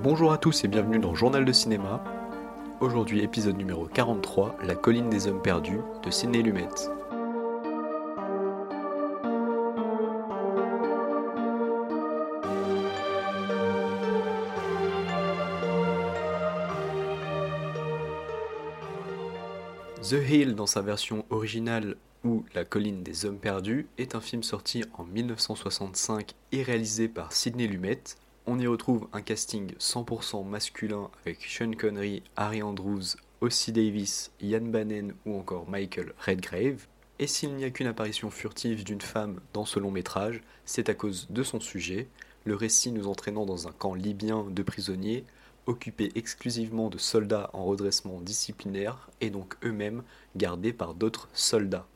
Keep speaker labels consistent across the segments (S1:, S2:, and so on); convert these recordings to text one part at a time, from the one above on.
S1: Bonjour à tous et bienvenue dans Journal de cinéma. Aujourd'hui épisode numéro 43, La colline des hommes perdus de Sidney Lumet. The Hill dans sa version originale ou La colline des hommes perdus est un film sorti en 1965 et réalisé par Sidney Lumet. On y retrouve un casting 100% masculin avec Sean Connery, Harry Andrews, Ossie Davis, Ian Bannon ou encore Michael Redgrave. Et s'il n'y a qu'une apparition furtive d'une femme dans ce long métrage, c'est à cause de son sujet, le récit nous entraînant dans un camp libyen de prisonniers occupés exclusivement de soldats en redressement disciplinaire et donc eux-mêmes gardés par d'autres soldats.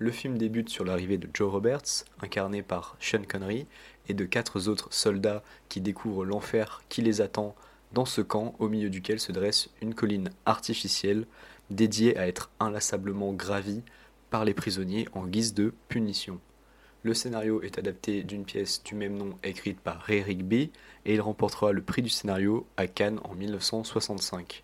S1: Le film débute sur l'arrivée de Joe Roberts, incarné par Sean Connery, et de quatre autres soldats qui découvrent l'enfer qui les attend dans ce camp au milieu duquel se dresse une colline artificielle dédiée à être inlassablement gravie par les prisonniers en guise de punition. Le scénario est adapté d'une pièce du même nom écrite par Ray Rigby et il remportera le prix du scénario à Cannes en 1965.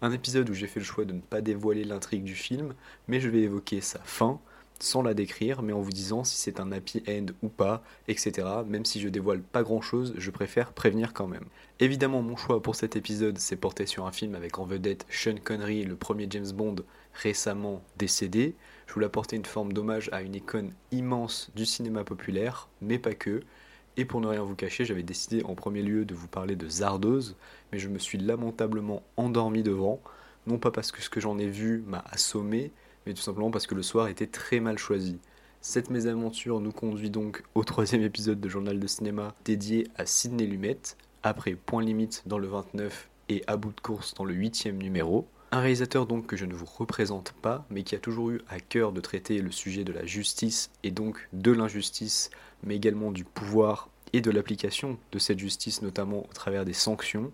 S1: Un épisode où j'ai fait le choix de ne pas dévoiler l'intrigue du film, mais je vais évoquer sa fin, sans la décrire, mais en vous disant si c'est un happy end ou pas, etc. Même si je dévoile pas grand chose, je préfère prévenir quand même. Évidemment, mon choix pour cet épisode s'est porté sur un film avec en vedette Sean Connery, le premier James Bond récemment décédé. Je voulais apporter une forme d'hommage à une icône immense du cinéma populaire, mais pas que. Et pour ne rien vous cacher, j'avais décidé en premier lieu de vous parler de Zardoz, mais je me suis lamentablement endormi devant, non pas parce que ce que j'en ai vu m'a assommé, mais tout simplement parce que le soir était très mal choisi. Cette mésaventure nous conduit donc au troisième épisode de Journal de cinéma dédié à Sidney Lumet, après Point Limite dans le 29 et À bout de course dans le 8 numéro. Un réalisateur donc que je ne vous représente pas, mais qui a toujours eu à cœur de traiter le sujet de la justice et donc de l'injustice, mais également du pouvoir et de l'application de cette justice, notamment au travers des sanctions.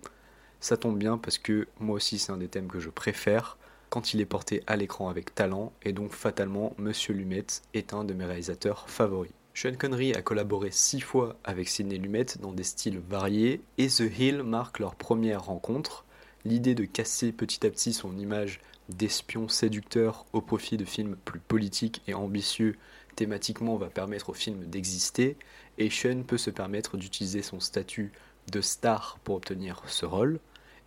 S1: Ça tombe bien parce que moi aussi c'est un des thèmes que je préfère quand il est porté à l'écran avec talent, et donc fatalement, Monsieur Lumet est un de mes réalisateurs favoris. Sean Connery a collaboré six fois avec Sidney Lumet dans des styles variés, et The Hill marque leur première rencontre. L'idée de casser petit à petit son image d'espion séducteur au profit de films plus politiques et ambitieux thématiquement va permettre au film d'exister, et Sean peut se permettre d'utiliser son statut de star pour obtenir ce rôle.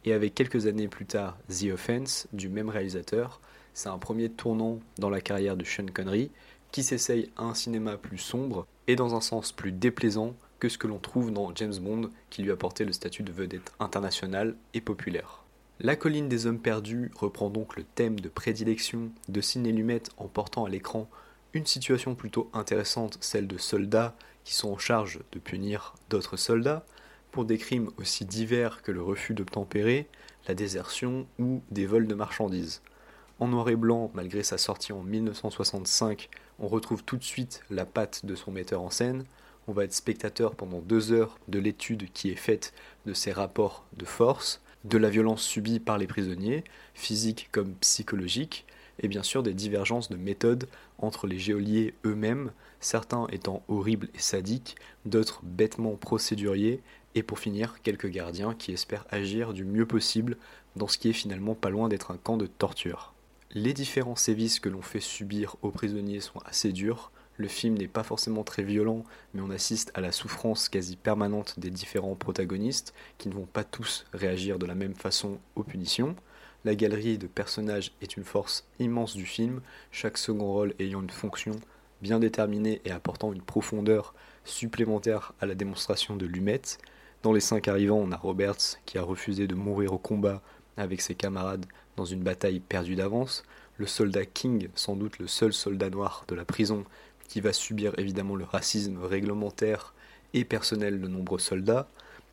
S1: Et avec quelques années plus tard The Offense du même réalisateur, c'est un premier tournant dans la carrière de Sean Connery qui s'essaye à un cinéma plus sombre et dans un sens plus déplaisant que ce que l'on trouve dans James Bond qui lui apportait le statut de vedette internationale et populaire. La colline des hommes perdus reprend donc le thème de prédilection de Sidney Lumet en portant à l'écran une situation plutôt intéressante, celle de soldats qui sont en charge de punir d'autres soldats, pour des crimes aussi divers que le refus d'obtempérer, la désertion ou des vols de marchandises. En noir et blanc, malgré sa sortie en 1965, on retrouve tout de suite la patte de son metteur en scène. On va être spectateur pendant deux heures de l'étude qui est faite de ces rapports de force, de la violence subie par les prisonniers, physique comme psychologique, et bien sûr des divergences de méthode entre les géoliers eux-mêmes, certains étant horribles et sadiques, d'autres bêtement procéduriers, et pour finir, quelques gardiens qui espèrent agir du mieux possible dans ce qui est finalement pas loin d'être un camp de torture. Les différents sévices que l'on fait subir aux prisonniers sont assez durs, le film n'est pas forcément très violent, mais on assiste à la souffrance quasi permanente des différents protagonistes, qui ne vont pas tous réagir de la même façon aux punitions. La galerie de personnages est une force immense du film, chaque second rôle ayant une fonction bien déterminée et apportant une profondeur supplémentaire à la démonstration de Lumet. Dans les cinq arrivants, on a Roberts qui a refusé de mourir au combat avec ses camarades dans une bataille perdue d'avance, le soldat King, sans doute le seul soldat noir de la prison, qui va subir évidemment le racisme réglementaire et personnel de nombreux soldats,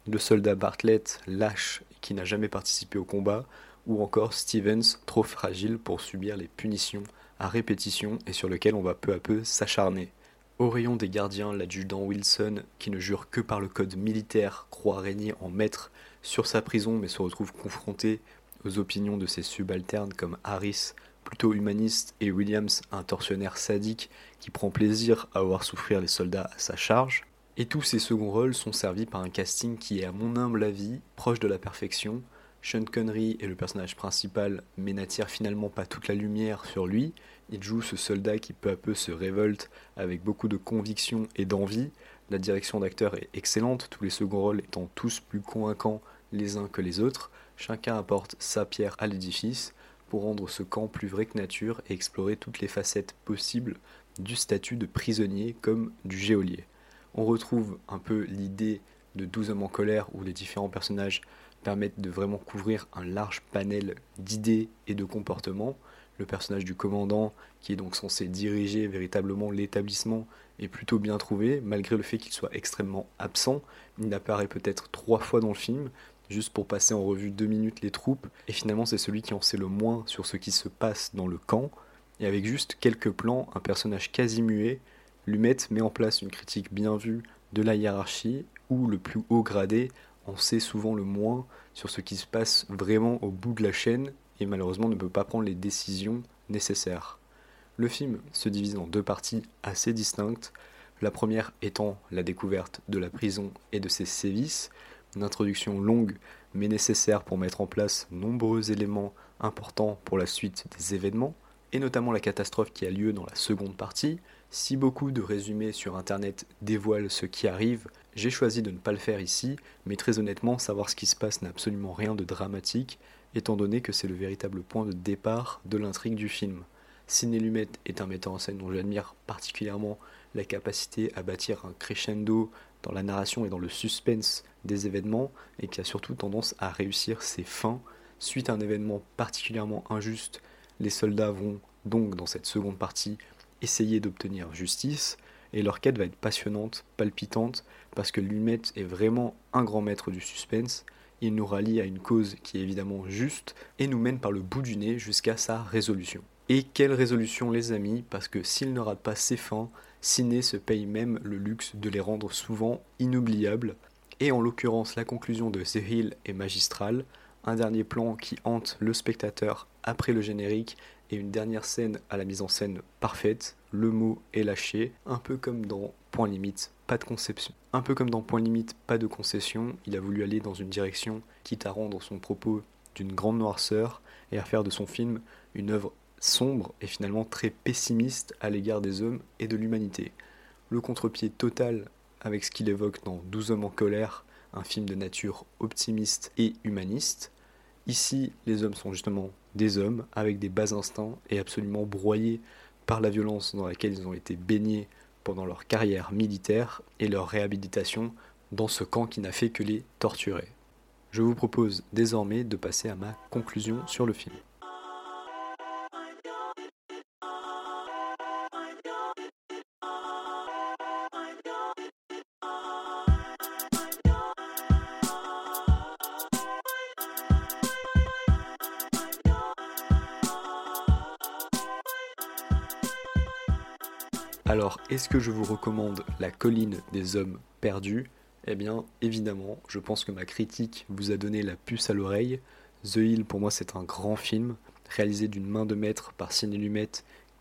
S1: le soldat Bartlett, lâche qui n'a jamais participé au combat, ou encore Stevens, trop fragile pour subir les punitions à répétition et sur lequel on va peu à peu s'acharner. Au rayon des gardiens, l'adjudant Wilson, qui ne jure que par le code militaire, croit régner en maître sur sa prison mais se retrouve confronté aux opinions de ses subalternes comme Harris, plutôt humaniste, et Williams, un tortionnaire sadique qui prend plaisir à voir souffrir les soldats à sa charge. Et tous ces seconds rôles sont servis par un casting qui est à mon humble avis proche de la perfection. Sean Connery est le personnage principal mais n'attire finalement pas toute la lumière sur lui. Il joue ce soldat qui peu à peu se révolte avec beaucoup de conviction et d'envie. La direction d'acteur est excellente, tous les seconds rôles étant tous plus convaincants les uns que les autres. Chacun apporte sa pierre à l'édifice pour rendre ce camp plus vrai que nature et explorer toutes les facettes possibles du statut de prisonnier comme du geôlier on retrouve un peu l'idée de 12 hommes en colère où les différents personnages permettent de vraiment couvrir un large panel d'idées et de comportements. Le personnage du commandant, qui est donc censé diriger véritablement l'établissement, est plutôt bien trouvé, malgré le fait qu'il soit extrêmement absent. Il apparaît peut-être trois fois dans le film, juste pour passer en revue deux minutes les troupes, et finalement c'est celui qui en sait le moins sur ce qui se passe dans le camp, et avec juste quelques plans, un personnage quasi muet, Lumet met en place une critique bien vue de la hiérarchie où le plus haut gradé en sait souvent le moins sur ce qui se passe vraiment au bout de la chaîne et malheureusement ne peut pas prendre les décisions nécessaires. Le film se divise en deux parties assez distinctes, la première étant la découverte de la prison et de ses sévices, une introduction longue mais nécessaire pour mettre en place nombreux éléments importants pour la suite des événements, et notamment la catastrophe qui a lieu dans la seconde partie, si beaucoup de résumés sur Internet dévoilent ce qui arrive, j'ai choisi de ne pas le faire ici, mais très honnêtement, savoir ce qui se passe n'a absolument rien de dramatique, étant donné que c'est le véritable point de départ de l'intrigue du film. Ciné Lumet est un metteur en scène dont j'admire particulièrement la capacité à bâtir un crescendo dans la narration et dans le suspense des événements, et qui a surtout tendance à réussir ses fins. Suite à un événement particulièrement injuste, les soldats vont donc dans cette seconde partie essayer d'obtenir justice, et leur quête va être passionnante, palpitante, parce que Lumet est vraiment un grand maître du suspense, il nous rallie à une cause qui est évidemment juste, et nous mène par le bout du nez jusqu'à sa résolution. Et quelle résolution les amis, parce que s'il ne rate pas ses fins, Ciné se paye même le luxe de les rendre souvent inoubliables, et en l'occurrence la conclusion de The est magistrale, un dernier plan qui hante le spectateur après le générique et une dernière scène à la mise en scène parfaite, le mot est lâché, un peu comme dans Point Limite, pas de conception. Un peu comme dans Point Limite, pas de concession, il a voulu aller dans une direction quitte à rendre son propos d'une grande noirceur et à faire de son film une œuvre sombre et finalement très pessimiste à l'égard des hommes et de l'humanité. Le contre-pied total avec ce qu'il évoque dans 12 hommes en colère, un film de nature optimiste et humaniste. Ici, les hommes sont justement des hommes avec des bas instincts et absolument broyés par la violence dans laquelle ils ont été baignés pendant leur carrière militaire et leur réhabilitation dans ce camp qui n'a fait que les torturer. Je vous propose désormais de passer à ma conclusion sur le film. Alors, est-ce que je vous recommande La colline des hommes perdus? Eh bien, évidemment, je pense que ma critique vous a donné la puce à l'oreille. The Hill, pour moi, c'est un grand film, réalisé d'une main de maître par Ciné Lumet,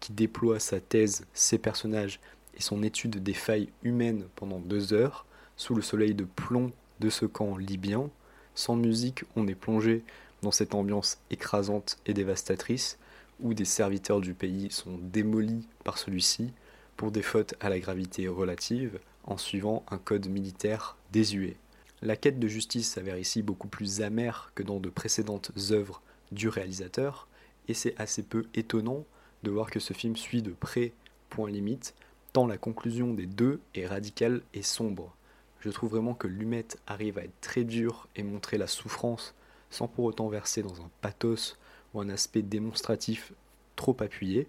S1: qui déploie sa thèse, ses personnages et son étude des failles humaines pendant deux heures, sous le soleil de plomb de ce camp libyen. Sans musique, on est plongé dans cette ambiance écrasante et dévastatrice, où des serviteurs du pays sont démolis par celui-ci, pour des fautes à la gravité relative en suivant un code militaire désuet. La quête de justice s'avère ici beaucoup plus amère que dans de précédentes œuvres du réalisateur, et c'est assez peu étonnant de voir que ce film suit de près point limite, tant la conclusion des deux est radicale et sombre. Je trouve vraiment que Lumet arrive à être très dur et montrer la souffrance sans pour autant verser dans un pathos ou un aspect démonstratif trop appuyé.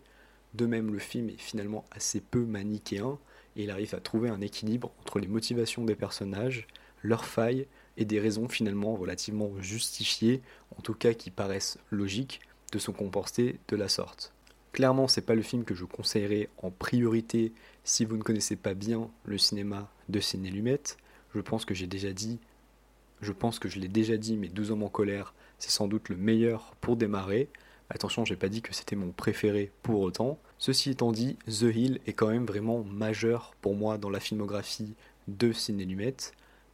S1: De même, le film est finalement assez peu manichéen et il arrive à trouver un équilibre entre les motivations des personnages, leurs failles et des raisons finalement relativement justifiées, en tout cas qui paraissent logiques, de se comporter de la sorte. Clairement, c'est pas le film que je conseillerais en priorité si vous ne connaissez pas bien le cinéma de Ciné Lumet. Je pense que j'ai déjà dit, je pense que je l'ai déjà dit, mais 12 hommes en colère, c'est sans doute le meilleur pour démarrer. Attention, j'ai pas dit que c'était mon préféré pour autant. Ceci étant dit, The Hill est quand même vraiment majeur pour moi dans la filmographie de Sidney Lumet.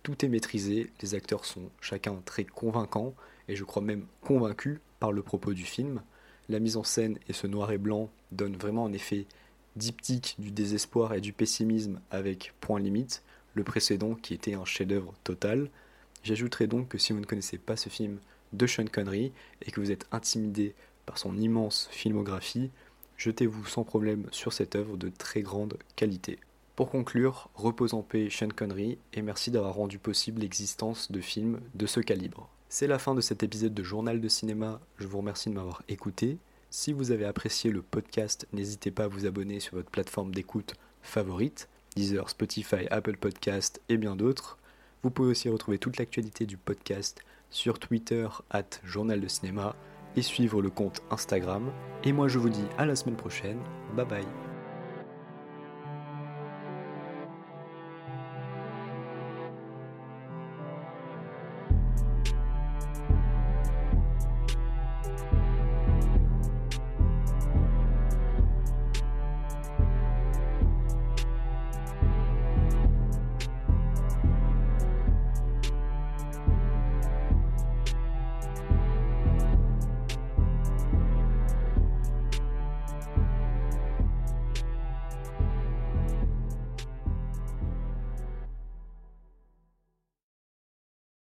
S1: Tout est maîtrisé, les acteurs sont chacun très convaincants et je crois même convaincus par le propos du film. La mise en scène et ce noir et blanc donnent vraiment un effet diptyque du désespoir et du pessimisme avec Point Limite, le précédent qui était un chef-d'œuvre total. J'ajouterai donc que si vous ne connaissez pas ce film de Sean Connery et que vous êtes intimidé par son immense filmographie, jetez-vous sans problème sur cette œuvre de très grande qualité. Pour conclure, repose en paix Sean Connery et merci d'avoir rendu possible l'existence de films de ce calibre. C'est la fin de cet épisode de Journal de cinéma, je vous remercie de m'avoir écouté. Si vous avez apprécié le podcast, n'hésitez pas à vous abonner sur votre plateforme d'écoute favorite, Deezer, Spotify, Apple Podcast et bien d'autres. Vous pouvez aussi retrouver toute l'actualité du podcast sur Twitter, at Journal de Cinéma, et suivre le compte Instagram. Et moi je vous dis à la semaine prochaine. Bye bye.